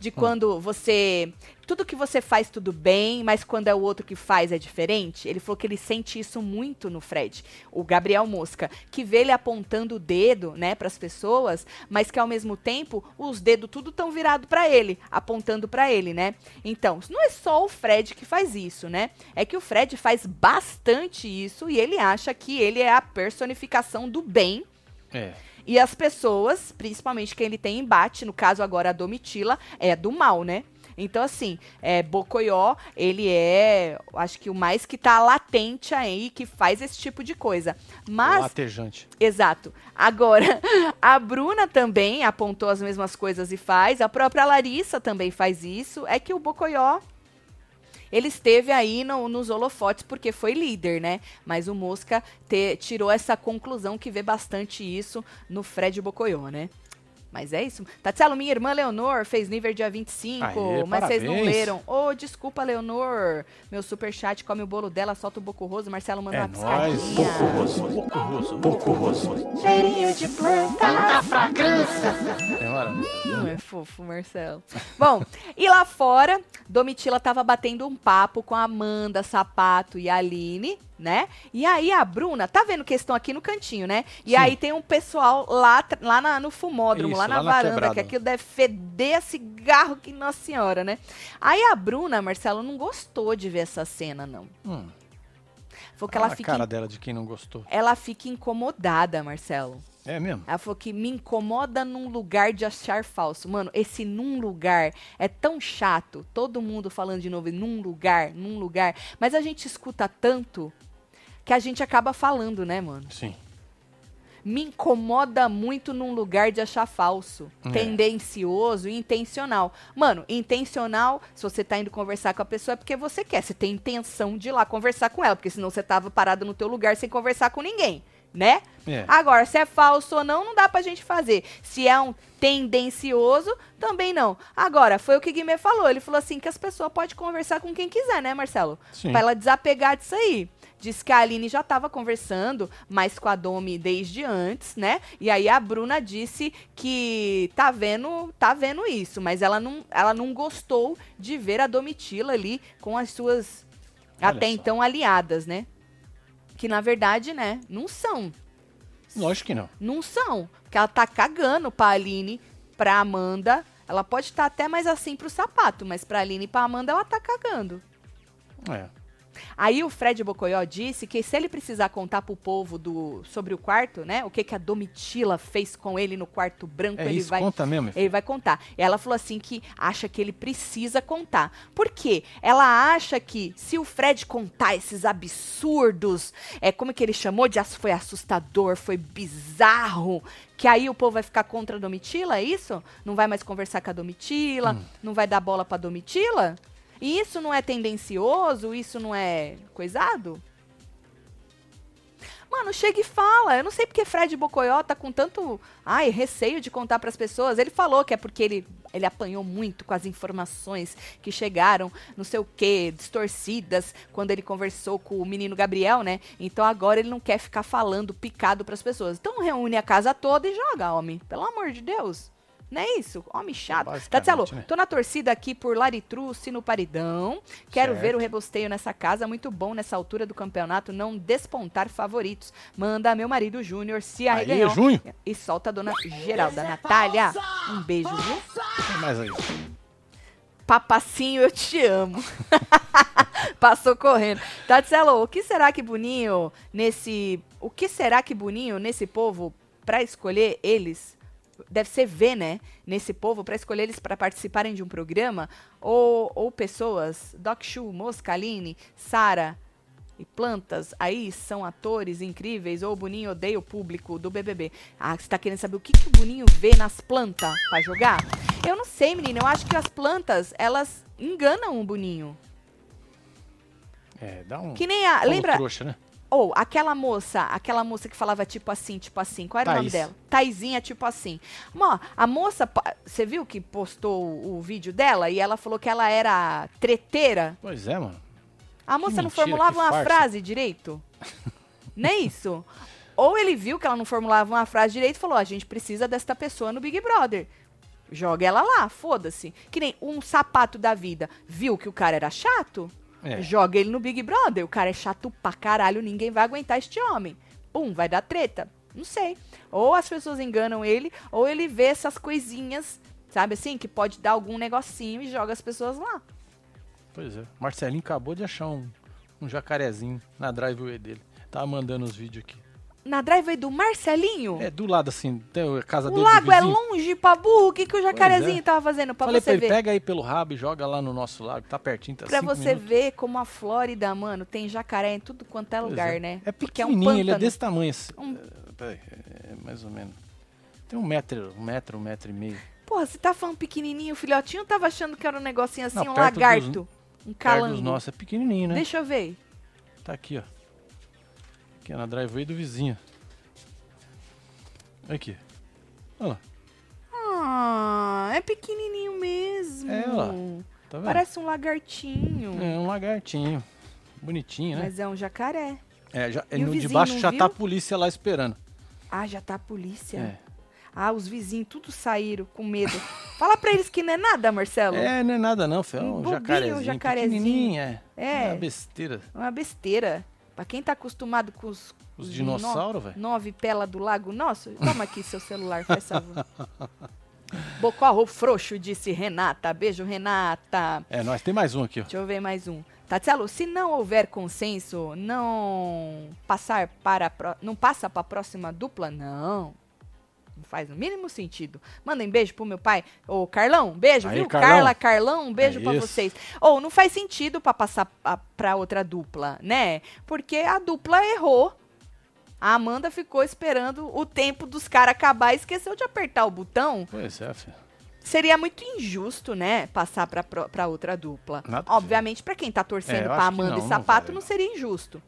de quando você. Tudo que você faz, tudo bem, mas quando é o outro que faz é diferente. Ele falou que ele sente isso muito no Fred, o Gabriel Mosca, que vê ele apontando o dedo, né, para as pessoas, mas que ao mesmo tempo os dedos tudo tão virado para ele, apontando para ele, né? Então, não é só o Fred que faz isso, né? É que o Fred faz bastante isso e ele acha que ele é a personificação do bem É. e as pessoas, principalmente quem ele tem embate, no caso agora a Domitila, é do mal, né? Então, assim, é, Bocoió, ele é, acho que o mais que tá latente aí, que faz esse tipo de coisa. Mas, Latejante. exato. Agora, a Bruna também apontou as mesmas coisas e faz. A própria Larissa também faz isso. É que o Bocoió, ele esteve aí no- nos holofotes porque foi líder, né? Mas o Mosca te- tirou essa conclusão que vê bastante isso no Fred Bocoió, né? Mas é isso. Tatielo, minha irmã Leonor fez nível dia 25, Aê, mas vocês não parabéns. leram. Ô, desculpa, Leonor. Meu superchat come o bolo dela, solta o boco roso. Marcelo mandou É uma nóis. piscadinha. Pouco rosto. Pouco rosto. Pouco rosto. Cheirinho de planta. Tanta fragrância. É. Não é fofo, Marcelo. Bom, e lá fora, Domitila tava batendo um papo com a Amanda, Sapato e a Aline, né? E aí a Bruna, tá vendo que eles estão aqui no cantinho, né? E Sim. aí tem um pessoal lá, lá na- no fumódromo, Isso, lá na lá varanda, que aquilo deve feder a cigarro que Nossa Senhora, né? Aí a Bruna, Marcelo, não gostou de ver essa cena, não. Hum, Foi que ela a fica, cara dela de quem não gostou. ela fica incomodada, Marcelo. É mesmo? Ela falou que me incomoda num lugar de achar falso. Mano, esse num lugar é tão chato. Todo mundo falando de novo, num lugar, num lugar. Mas a gente escuta tanto que a gente acaba falando, né, mano? Sim. Me incomoda muito num lugar de achar falso. É. Tendencioso e intencional. Mano, intencional, se você tá indo conversar com a pessoa é porque você quer. Você tem intenção de ir lá conversar com ela. Porque senão você tava parado no teu lugar sem conversar com ninguém, né? É. Agora, se é falso ou não, não dá pra gente fazer. Se é um tendencioso, também não. Agora, foi o que o Guimê falou. Ele falou assim que as pessoas podem conversar com quem quiser, né, Marcelo? Sim. Pra ela desapegar disso aí. Diz que a Aline já tava conversando mais com a Domi desde antes, né? E aí a Bruna disse que tá vendo, tá vendo isso, mas ela não, ela não gostou de ver a Domitila ali com as suas Olha até só. então aliadas, né? Que na verdade, né, não são. Lógico que não. Não são. Porque ela tá cagando pra Aline, pra Amanda. Ela pode estar até mais assim pro sapato, mas pra Aline e pra Amanda ela tá cagando. É. Aí o Fred Bocoió disse que se ele precisar contar pro povo do, sobre o quarto, né? O que, que a Domitila fez com ele no quarto branco, É ele isso, vai. conta mesmo. Ele vai contar. E ela falou assim que acha que ele precisa contar. Por quê? Ela acha que se o Fred contar esses absurdos, é como que ele chamou de foi assustador, foi bizarro, que aí o povo vai ficar contra a Domitila, é isso? Não vai mais conversar com a Domitila, não vai dar bola pra Domitila? E isso não é tendencioso? Isso não é coisado? Mano, chega e fala. Eu não sei porque Fred Bocoió tá com tanto, ai, receio de contar pras pessoas. Ele falou que é porque ele, ele apanhou muito com as informações que chegaram, não sei o quê, distorcidas, quando ele conversou com o menino Gabriel, né? Então agora ele não quer ficar falando picado pras pessoas. Então reúne a casa toda e joga, homem. Pelo amor de Deus. Não é isso? Homem chato. Basicamente, Tatielo, né? tô na torcida aqui por Laritruce no Paridão. Quero Certo. ver o rebosteio nessa casa. Muito bom nessa altura do campeonato não despontar favoritos. Manda meu marido Júnior se Aí, arreganhou. Junho. E solta a dona Geralda. Natália, um beijo, viu? Tem mais aí. Papacinho, eu te amo. Passou correndo. Tatselo, o que será que Boninho nesse. O que será que Boninho nesse povo pra escolher eles? Deve ser ver, né? Nesse povo pra escolher eles pra participarem de um programa? Ou, ou pessoas, Doc Shu, Mosca, Aline, Sara e Plantas, aí são atores incríveis? Ou o Boninho odeia o público do BBB? Ah, você tá querendo saber o que, que o Boninho vê nas plantas pra jogar? Eu não sei, menina. Eu acho que as plantas, elas enganam o Boninho. É, dá um. Que nem a. Lembra? trouxa, né? Ou aquela moça, aquela moça que falava tipo assim, tipo assim. Qual era o nome Thaís. dela? Taizinha, tipo assim. Mó, a moça, você viu que postou o, vídeo dela e ela falou que ela era treteira? Pois é, mano. A moça não mentira, formulava que uma farsa. frase direito? Nem isso. Ou ele viu que ela não formulava uma frase direito e falou: a gente precisa desta pessoa no Big Brother. Joga ela lá, foda-se. Que nem um sapato da vida. Viu que o cara era chato? É. Joga ele no Big Brother. O cara é chato pra caralho, ninguém vai aguentar este homem. Pum, vai dar treta. Não sei. Ou as pessoas enganam ele, ou ele vê essas coisinhas, sabe assim, que pode dar algum negocinho e joga as pessoas lá. Pois é. Marcelinho acabou de achar um, um jacarezinho na driveway dele. Tava mandando os vídeos aqui. Na driveway do Marcelinho? É, do lado assim, tem a casa o dele. do lago é longe pra burro. O que, que o jacarezinho é. tava fazendo pra Falei você pra ele, ver? pega aí pelo rabo e joga lá no nosso lago. Tá pertinho, tá Pra você minutos. ver como a Flórida, mano, tem jacaré em tudo quanto é Pois lugar, é. né? É Porque pequenininho, ele é desse tamanho assim. Um- É, peraí, é, mais ou menos. Tem um metro, um metro, um metro e meio. Porra, você tá falando pequenininho, o filhotinho tava achando que era um negocinho assim, Não, um perto dos- lagarto. Um Perto dos calango. nossos é pequenininho, né? Deixa eu ver. Tá aqui, ó. Aqui, na driveway do vizinho. Aqui. Olha lá, Ah, é pequenininho mesmo. É, ó. tá vendo? Parece um lagartinho. É um lagartinho. Bonitinho, né? Mas é um jacaré. É, já, E no de baixo já viu? tá a polícia lá esperando. Ah, já tá a polícia. É. Ah, os vizinhos tudo saíram com medo. Fala pra eles que não é nada, Marcelo. É, não é nada não, filho. É Um um jacarezinho. jacarezinho. pequenininho, é. É. É uma besteira. É uma besteira. Pra quem tá acostumado com os... Os no- dinossauros, velho. Nove pela do lago. Nossa, toma aqui seu celular, faz favor. Bocorro frouxo, disse Renata. Beijo, Renata. É, nós tem mais um aqui, ó. Deixa eu ver mais um. Tatielo, se não houver consenso, não passar para a pró- não passa para a próxima dupla? Não. Não faz o mínimo sentido. Mandem beijo pro meu pai. Ô, Carlão, beijo, Aí, viu? Carlão. Carla, Carlão, um beijo É pra isso. vocês. Ou não faz sentido pra passar a- pra outra dupla, né? Porque a dupla errou. A Amanda ficou esperando o tempo dos caras acabar e esqueceu de apertar o botão. Pois é, filho. Seria muito injusto, né, passar pra, pra outra dupla. Nada. Obviamente, pra quem tá É, torcendo eu pra Amanda não, e Sapato, não não. seria injusto.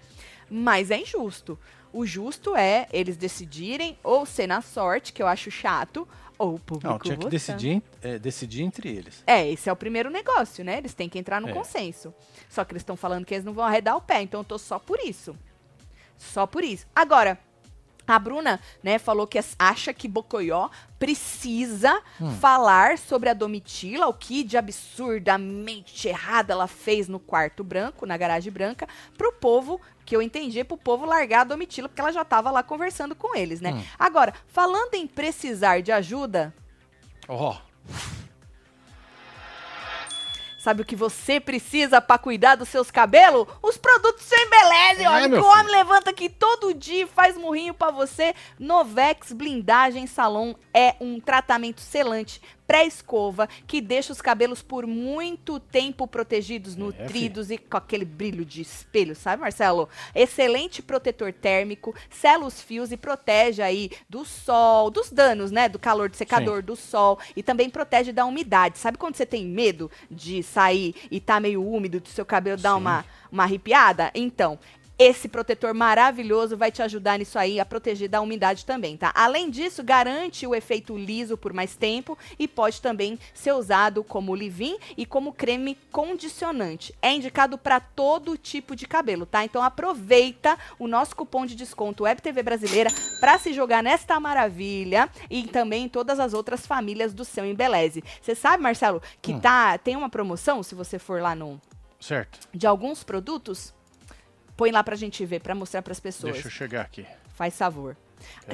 Mas é injusto. O justo é eles decidirem ou ser na sorte, que eu acho chato, ou o público Não, tinha que decidir, é, decidir entre eles. É, esse é o primeiro negócio, né? Eles têm que entrar no É. consenso. Só que eles estão falando que eles não vão arredar o pé, então eu tô só por isso. Só por isso. Agora, a Bruna, né, falou que acha que Bocoió precisa Hum. falar sobre a Domitila, o que de absurdamente errado ela fez no quarto branco, na garagem branca, pro povo, que eu entendi, pro povo largar a Domitila, porque ela já tava lá conversando com eles, né? Hum. Agora, falando em precisar de ajuda, Ó, Sabe o que você precisa pra cuidar dos seus cabelos? Os produtos sem beleza, É, olha, que o homem filho. levanta aqui todo dia e faz murrinho pra você. Novex Blindagem Salon é um tratamento selante pré-escova que deixa os cabelos por muito tempo protegidos, nutridos e com aquele brilho de espelho, sabe, Marcelo? Excelente protetor térmico, sela os fios e protege aí do sol, dos danos, né, do calor do secador, do sol e também protege da umidade. Sabe quando você tem medo de sair e tá meio úmido, do seu cabelo dar Sim. uma, uma arrepiada? Então, esse protetor maravilhoso vai te ajudar nisso aí, a proteger da umidade também, tá? Além disso, garante o efeito liso por mais tempo e pode também ser usado como leave-in e como creme condicionante. É indicado para todo tipo de cabelo, tá? Então aproveita o nosso cupom de desconto WebTV Brasileira para se jogar nesta maravilha e também em todas as outras famílias do seu Embeleze. Você sabe, Marcelo, que Hum. tá tem uma promoção se você for lá no certo. de alguns produtos? Põe lá pra gente ver, pra mostrar pras pessoas. Deixa eu chegar aqui. Faz favor.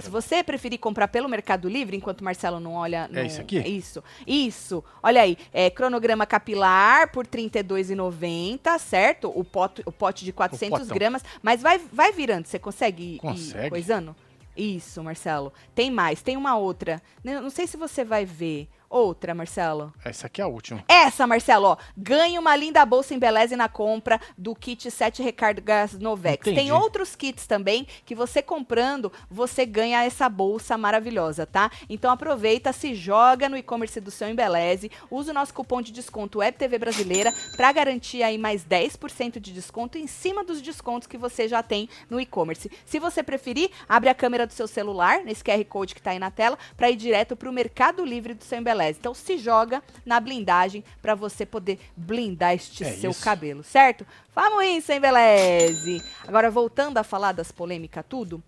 Se você preferir comprar pelo Mercado Livre, enquanto o Marcelo não olha... No... É isso aqui? Isso, isso. Olha aí, é, cronograma capilar por R$ 32,90, certo? O, pote o pote de 400 potão. gramas. Mas vai, vai virando, você consegue ir, ir Consegue? coisando? Isso, Marcelo. Tem mais, tem uma outra. Não sei se você vai ver. Outra, Marcelo. Essa aqui é a última. Essa, Marcelo, ó. Ganhe uma linda bolsa em Beleze na compra do kit 7 recargas Novex. Entendi. Tem outros kits também que você comprando, você ganha essa bolsa maravilhosa, tá? Então aproveita, se joga no e-commerce do seu Embeleze, usa o nosso cupom de desconto WebTV Brasileira para garantir aí mais 10% de desconto em cima dos descontos que você já tem no e-commerce. Se você preferir, abre a câmera do seu celular, nesse QR Code que tá aí na tela, para ir direto pro Mercado Livre do seu Embeleze embeleze. Então se joga na blindagem pra você poder blindar este É seu isso. cabelo, certo? Vamos isso, embeleze. Agora voltando a falar das polêmicas tudo,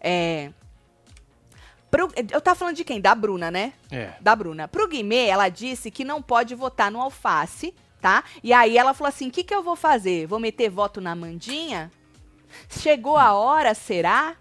é pro- eu tava falando de quem? Da Bruna, né? É. da Bruna. Pro Guimê, ela disse que não pode votar no Alface, tá? E aí ela falou assim: o que, que eu vou fazer? Vou meter voto na Mandinha? Chegou a hora, será?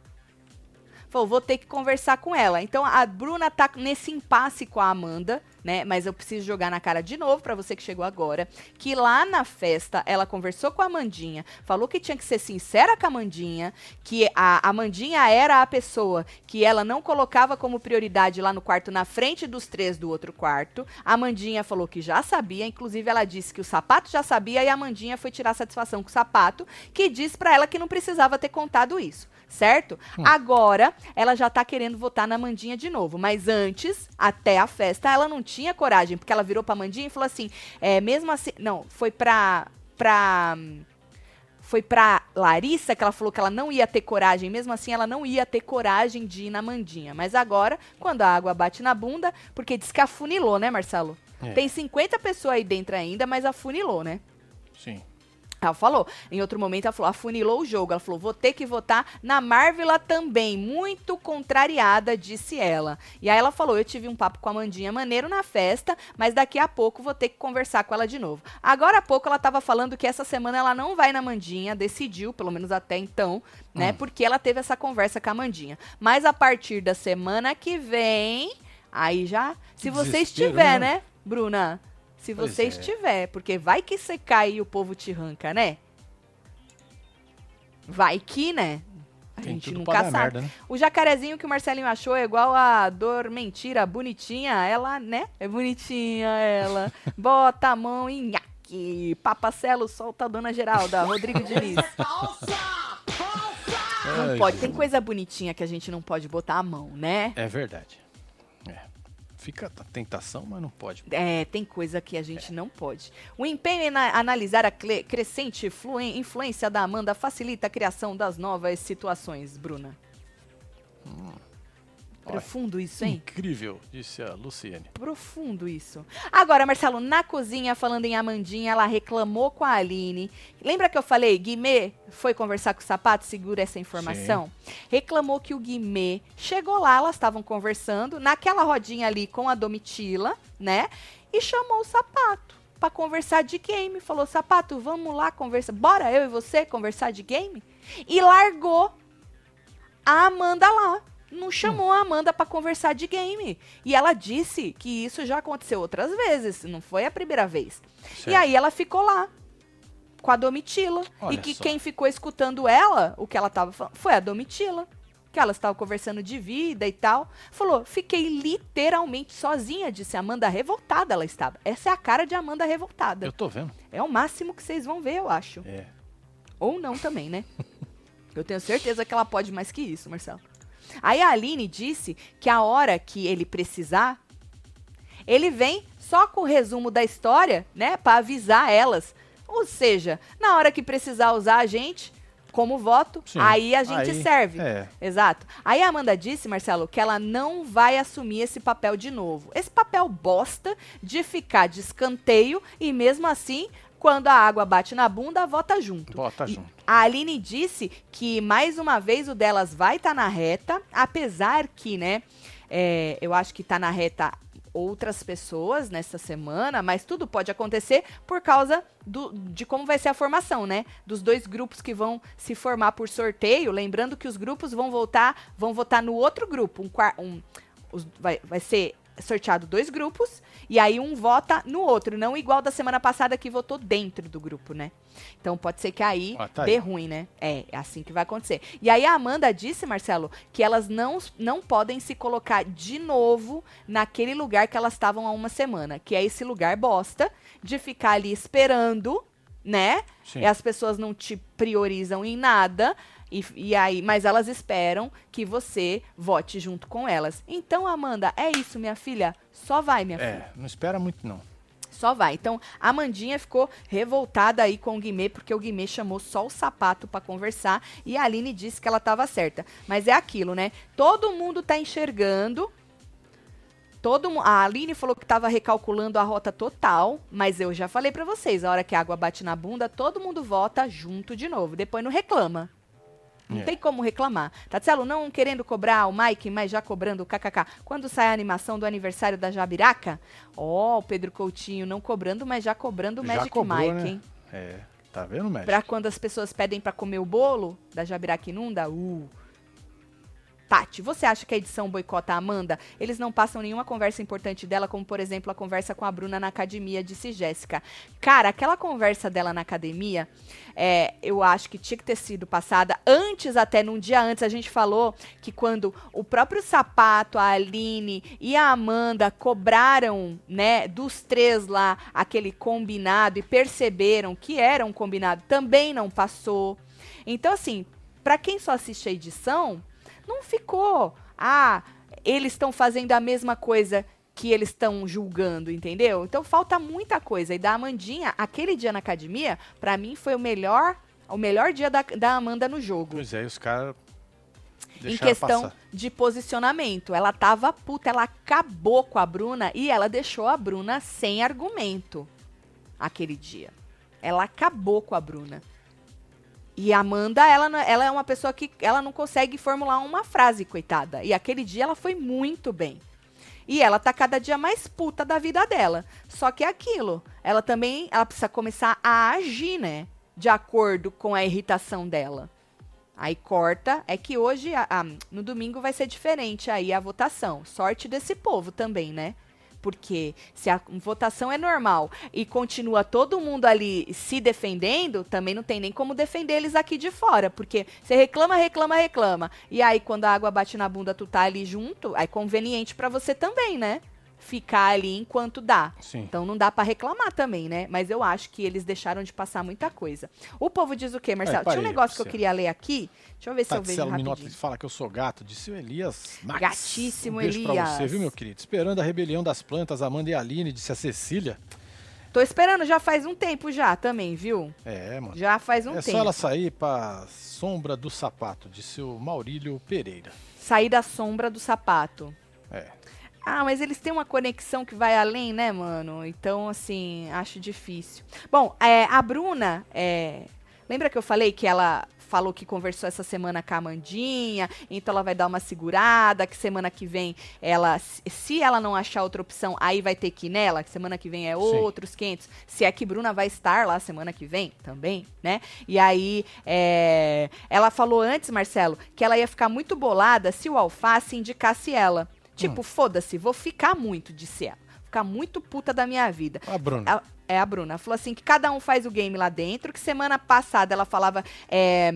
Falou, vou ter que conversar com ela. Então a Bruna tá nesse impasse com a Amanda, né? Mas eu preciso jogar na cara de novo pra você que chegou agora, que lá na festa ela conversou com a Amandinha, falou que tinha que ser sincera com a Amandinha, que a Amandinha era a pessoa que ela não colocava como prioridade lá no quarto na frente dos três do outro quarto. A Amandinha falou que já sabia, inclusive ela disse que o sapato já sabia e a Amandinha foi tirar satisfação com o sapato, que disse pra ela que não precisava ter contado isso. Certo? Agora, ela já tá querendo votar na Mandinha de novo. Mas antes, até a festa, ela não tinha coragem, porque ela virou pra Mandinha e falou assim: é, mesmo assim. Não, foi pra. pra foi pra Larissa que ela falou que ela não ia ter coragem, mesmo assim ela não ia ter coragem de ir na Mandinha. Mas agora, quando a água bate na bunda, porque diz que afunilou, né, Marcelo? É. Tem 50 pessoas aí dentro ainda, mas afunilou, né? Sim. Ela falou, em outro momento ela falou, afunilou o jogo. Ela falou, vou ter que votar na Marvela também. Muito contrariada, disse ela. E aí ela falou, eu tive um papo com a Mandinha maneiro na festa, mas daqui a pouco vou ter que conversar com ela de novo. Agora há pouco ela tava falando que essa semana ela não vai na Mandinha, decidiu, pelo menos até então, né? Porque ela teve essa conversa com a Mandinha. Mas a partir da semana que vem, aí já, se você Desespero, estiver, né? né, Bruna? Se Pois você é. estiver, porque vai que você cai e o povo te arranca, né? Vai que, né? A Tem gente nunca sabe. merda, né? O jacarezinho que o Marcelinho achou é igual a dor mentira, bonitinha. Ela, né? É bonitinha ela. Bota a mão em nhaque. Papacelo solta a dona Geralda. Rodrigo Diniz. Não Ai, pode. Tem coisa bonitinha que a gente não pode botar a mão, né? É verdade. É. Fica a tentação, mas não pode. É, tem coisa que a gente não pode. O empenho em na- analisar a crescente influência da Amanda facilita a criação das novas situações, Bruna. Olha. Profundo isso, hein? Incrível, disse a Luciene. Profundo isso. Agora, Marcelo, na cozinha, falando em Amandinha, ela reclamou com a Aline. Lembra que eu falei, Guimê foi conversar com o sapato? Segura essa informação. Reclamou que o Guimê chegou lá, elas estavam conversando, naquela rodinha ali com a Domitila, né? E chamou o sapato pra conversar de game. Falou, sapato, vamos lá conversar. Bora eu e você conversar de game? E largou a Amanda lá. Não chamou a Amanda pra conversar de game. E ela disse que isso já aconteceu outras vezes, não foi a primeira vez. E Certo. aí ela ficou lá com a Domitila. Olha e que só. quem ficou escutando ela, o que ela tava falando, foi a Domitila. Que elas estavam conversando de vida e tal. Falou, fiquei literalmente sozinha, disse a Amanda revoltada ela estava. Essa é a cara de Amanda revoltada. Eu tô vendo. É o máximo que vocês vão ver, eu acho. É. Ou não também, né? Eu tenho certeza que ela pode mais que isso, Marcelo. Aí a Aline disse que a hora que ele precisar, ele vem só com o resumo da história, né? Pra avisar elas. Ou seja, na hora que precisar usar a gente como voto, Sim. aí a gente Aí, serve. é. Exato. Aí a Amanda disse, Marcelo, que ela não vai assumir esse papel de novo. Esse papel bosta de ficar de escanteio e mesmo assim, quando a água bate na bunda, vota junto. Bota E junto. A Aline disse que mais uma vez o delas vai estar na reta, apesar que, né, é, eu acho que tá na reta outras pessoas nessa semana, mas tudo pode acontecer por causa do- de como vai ser a formação, né? Dos dois grupos que vão se formar por sorteio. Lembrando que os grupos vão voltar, vão votar no outro grupo. Um, um- os- vai, vai ser sorteado dois grupos e aí um vota no outro, não igual da semana passada que votou dentro do grupo, né? Então pode ser que aí Ah, tá dê aí. ruim, né? É, é assim que vai acontecer. E aí a Amanda disse, Marcelo, que elas não, não podem se colocar de novo naquele lugar que elas estavam há uma semana, que é esse lugar bosta de ficar ali esperando, né? Sim. E as pessoas não te priorizam em nada. E, e aí, mas elas esperam que você vote junto com elas. Então, Amanda, é isso, minha filha. Só vai, minha filha. É, não espera muito não. Só vai. Então, a Mandinha ficou revoltada aí com o Guimê, porque o Guimê chamou só o sapato pra conversar e a Aline disse que ela tava certa. Mas é aquilo, né? Todo mundo tá enxergando. Todo a Aline falou que tava recalculando a rota total, mas eu já falei pra vocês, a hora que a água bate na bunda, todo mundo vota junto de novo. Depois não reclama. Não É. tem como reclamar. Tatselo, não querendo cobrar o Mike, mas já cobrando o kkk. Quando sai a animação do aniversário da Jabiraca? Ó, o Pedro Coutinho não cobrando, mas já cobrando o Já Magic cobrou, Mike, né? hein? É, tá vendo, Magic? Pra quando as pessoas pedem pra comer o bolo da Jabiraca Inunda, uh. Tati, você acha que a edição boicota a Amanda? Eles não passam nenhuma conversa importante dela, como por exemplo a conversa com a Bruna na academia, disse Jéssica. Cara, aquela conversa dela na academia, é, eu acho que tinha que ter sido passada antes, até num dia antes. A gente falou que quando o próprio Sapato, a Aline e a Amanda cobraram, né, dos três lá, aquele combinado e perceberam que era um combinado, também não passou. Então, assim, pra quem só assiste a edição, não ficou. Ah, eles estão fazendo a mesma coisa que eles estão julgando, entendeu? Então falta muita coisa. E da Amandinha, aquele dia na academia, pra mim foi o melhor, o melhor dia da, da Amanda no jogo. Pois é, e os caras Em questão passar. de posicionamento. Ela tava puta, ela acabou com a Bruna e ela deixou a Bruna sem argumento aquele dia. Ela acabou com a Bruna. E a Amanda, ela, ela é uma pessoa que ela não consegue formular uma frase, coitada. E aquele dia ela foi muito bem. E ela tá cada dia mais puta da vida dela. Só que é aquilo. Ela também ela precisa começar a agir, né? De acordo com a irritação dela. Aí corta. É que hoje, a- a- no domingo, vai ser diferente aí a votação. Sorte desse povo também, né? Porque se a votação é normal e continua todo mundo ali se defendendo, também não tem nem como defender eles aqui de fora. Porque você reclama, reclama, reclama. E aí, quando a água bate na bunda, tu tá ali junto, é conveniente pra você também, né? Ficar ali enquanto dá. Sim. Então não dá pra reclamar também, né? Mas eu acho que eles deixaram de passar muita coisa. O povo diz o quê, Marcelo? Tinha um negócio que eu queria ler aqui. Deixa eu ver se eu vejo Tatselo rapidinho. Fala que eu sou gato, disse o Elias Max. Gatíssimo, um beijo pra você, Elias. viu, meu querido? Esperando a rebelião das plantas, Amanda e Aline, disse a Cecília. Tô esperando já faz um tempo já também, viu? É, mano. Já faz um é tempo. só ela sair pra sombra do sapato, disse o Maurílio Pereira. Sair da sombra do sapato. É. Ah, mas eles têm uma conexão que vai além, né, mano? Então, assim, acho difícil. Bom, é, a Bruna, é, lembra que eu falei que ela falou que conversou essa semana com a Amandinha, então ela vai dar uma segurada, que semana que vem ela, se- ela não achar outra opção, aí vai ter que ir nela, que semana que vem é outros 500. Se é que Bruna vai estar lá semana que vem também, né? E aí, é, ela falou antes, Marcelo, que ela ia ficar muito bolada se o Alface indicasse ela. Tipo, foda-se, vou ficar muito, disse ela. Ficar muito puta da minha vida. A Bruna. Ela- é a Bruna. Falou assim que cada um faz o game lá dentro. Que semana passada ela falava. é,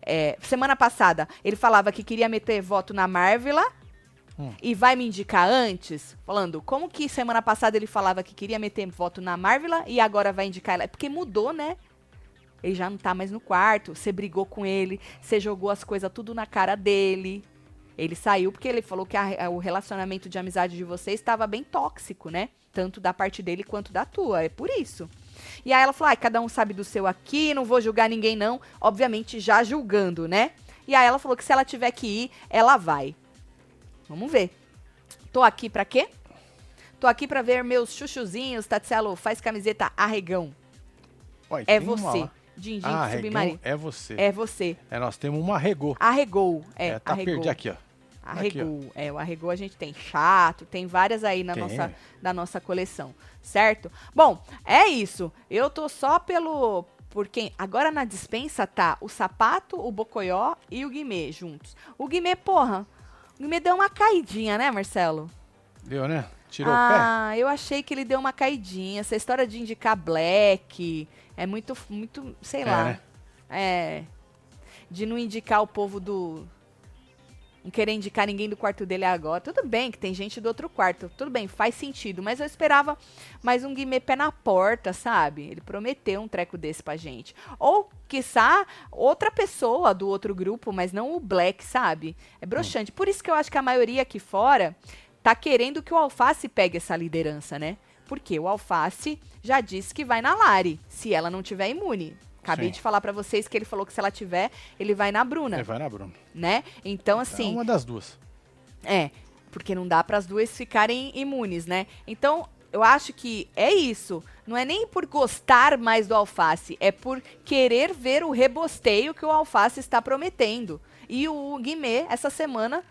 é, semana passada ele falava que queria meter voto na Marvela. Hum. E vai me indicar antes, falando, como que semana passada ele falava que queria meter voto na Marvela e agora vai indicar ela? É porque mudou, né? Ele já não tá mais no quarto, você brigou com ele, você jogou as coisas tudo na cara dele. Ele saiu porque ele falou que a- a- o relacionamento de amizade de vocês estava bem tóxico, né? Tanto da parte dele quanto da tua. É por isso. E aí ela falou: ai, cada um sabe do seu aqui, não vou julgar ninguém, não. Obviamente, já julgando, né? E aí ela falou que se ela tiver que ir, ela vai. Vamos ver. Tô aqui pra quê? Tô aqui pra ver meus chuchuzinhos, Tatselo, faz camiseta arregão. É uma você. lá. Din-din Ah, submarino. é você. É você. É, nós temos uma regou. Arregou. É, tá arregou. perdi aqui, ó. Arregou. é, o arregou a gente tem chato, tem várias aí na Tem. nossa, na nossa coleção, certo? Bom, é isso. Eu tô só pelo. Por quem? Agora na dispensa tá o sapato, o bocoió e o guimê juntos. O guimê, porra, o guimê deu uma caidinha, né, Marcelo? Deu, né? Tirou o ah, eu achei que ele deu uma caidinha. Essa história de indicar black é muito, muito, sei pé? lá. É, né? É. De não indicar o povo do. Não querer indicar ninguém do quarto dele agora. Tudo bem que tem gente do outro quarto. Tudo bem, faz sentido. Mas eu esperava mais um Guimê pé na porta, sabe? Ele prometeu um treco desse pra gente. Ou, quiçá, outra pessoa do outro grupo, mas não o Black, sabe? É broxante. Por isso que eu acho que a maioria aqui fora tá querendo que o Alface pegue essa liderança, né? Porque o Alface já disse que vai na Lari, se ela não tiver imune. Acabei Sim. de falar pra vocês que ele falou que se ela tiver, ele vai na Bruna, É, vai na Bruna. né? Então, É assim, uma das duas. é. Porque não dá para as duas ficarem imunes, né? Então, eu acho que é isso. Não é nem por gostar mais do alface, é por querer ver o rebosteio que o alface está prometendo. E o Guimê, essa semana,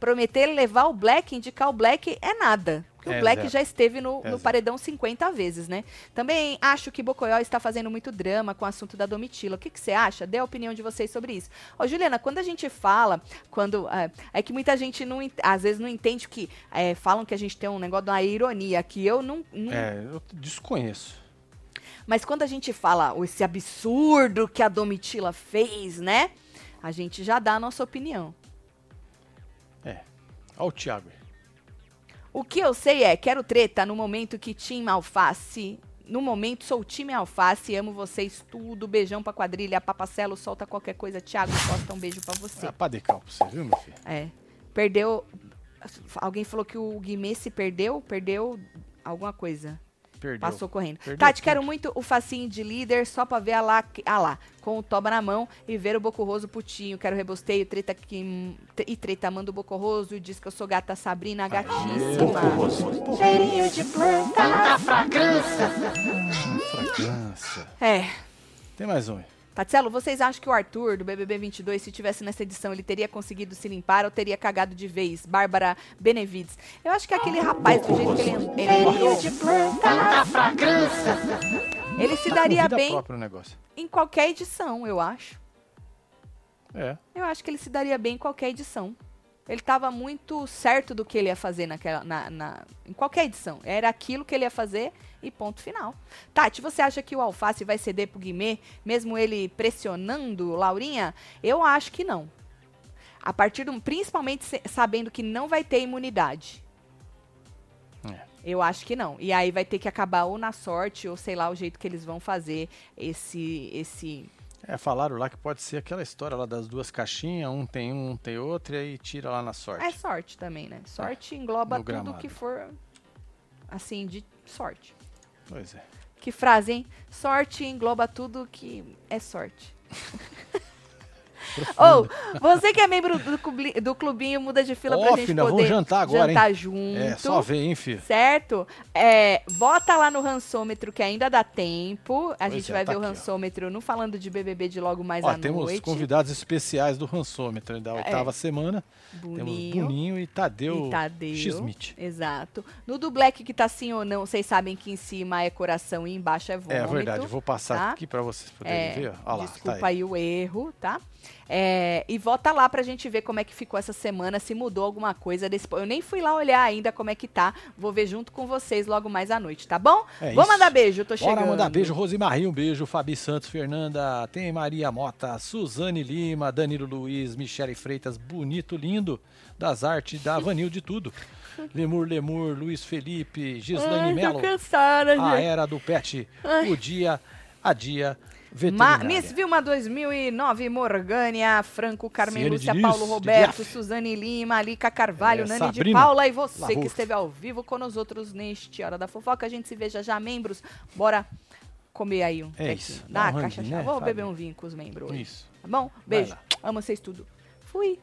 prometer levar o Black, indicar o Black, é nada. Porque É o Black já esteve no, É no paredão 50 vezes, né? Também acho que Bocoyó está fazendo muito drama com o assunto da Domitila. O que, que você acha? Dê a opinião de vocês sobre isso. Ô, Juliana, quando a gente fala, quando. É, é que muita gente não, às vezes não entende que é, falam que a gente tem um negócio de uma ironia, que eu não. não- É, eu desconheço. Mas quando a gente fala "Oh, esse absurdo que a Domitila fez, né? A gente já dá a nossa opinião. Olha o Thiago. aí. O que eu sei é, quero treta no momento que Tim Alface. No momento, sou time Alface, amo vocês tudo. Beijão pra quadrilha. Papacelo, solta qualquer coisa. Thiago Costa, um beijo pra você. Ah, pra decal pra você, viu, meu filho? É. Perdeu. Alguém falou que o Guimê se perdeu? Perdeu alguma coisa. Perdeu. Passou correndo. Perdeu Tati, quero muito o facinho de líder só pra ver a lá, a lá com o toba na mão e ver o Bocorroso putinho. Quero rebosteio, treta que, e treta manda o Bocorroso. Diz que eu sou gata Sabrina, gatíssima. Cheirinho de planta. Tanta fragrância. Fragrância. É. Tem mais um. Aí. Tatselo, vocês acham que o Arthur, do BBB 22, se tivesse nessa edição, ele teria conseguido se limpar ou teria cagado de vez? Bárbara Benevides. Eu acho que aquele rapaz, do jeito que ele, ele ele se daria bem em qualquer edição, eu acho. É. Eu acho que ele se daria bem em qualquer edição. Ele estava muito certo do que ele ia fazer naquela, na, na- em qualquer edição. Era aquilo que ele ia fazer e ponto final. Tati, você acha que o Alface vai ceder pro Guimê, mesmo ele pressionando Laurinha? Eu acho que não. A partir do. Principalmente sabendo que não vai ter imunidade. É. Eu acho que não. E aí vai ter que acabar ou na sorte, ou sei lá o jeito que eles vão fazer esse. esse É, falaram lá que pode ser aquela história lá das duas caixinhas, um tem um, um tem outro, e aí tira lá na sorte. É sorte também, né? Sorte engloba no tudo gramado. que for, assim, de sorte. Pois é. Que frase, hein? Sorte engloba tudo que é sorte. Ou, você que é membro do, clubi- do clubinho, muda de fila pra Ó, gente filha, vamos poder jantar agora, jantar junto. É, só ver, hein, filho? Certo? É, bota lá no rançômetro que ainda dá tempo. A Pois gente é, vai tá ver o aqui, ó. rançômetro no Falando de BBB de logo mais Ó, à temos noite. É. convidados especiais do Rançômetro da oitava semana. Temos Boninho. Boninho e Tadeu, E Tadeu. X-Smith. Exato. No do Black que tá sim ou não, vocês sabem que em cima é coração e embaixo é vômito. É verdade, vou passar tá? aqui pra vocês poderem É, ver. ó. Olha lá, desculpa tá aí. aí. o erro, tá? É, e vota lá pra gente ver como é que ficou essa semana, se mudou alguma coisa desse. Eu nem fui lá olhar ainda como é que tá. Vou ver junto com vocês logo mais à noite, tá bom? É Vou isso. mandar beijo, tô chegando. Bora mandar beijo, Rosimarie, um beijo, Fabi Santos, Fernanda, tem Maria Mota, Suzane Lima, Danilo Luiz, Michele Freitas, bonito, lindo, das artes, da Vanil de tudo. Lemur, Lemur, Luiz Felipe, tô Melo, a era do pet, Ai. o dia a dia Ma veterinária. Miss Vilma 2009, Morgânia, Franco, Carmen Lúcia, Paulo de Roberto. Suzane Lima, Alica Carvalho, É, Nani de Sabrina Paula e você que esteve ao vivo com nós outros neste Hora da Fofoca. A gente se veja já, membros. Bora comer aí um É isso, Dá caixa né, Vou beber um vinho com os membros hoje. Isso. Tá bom? Beijo. Amo vocês tudo. Fui.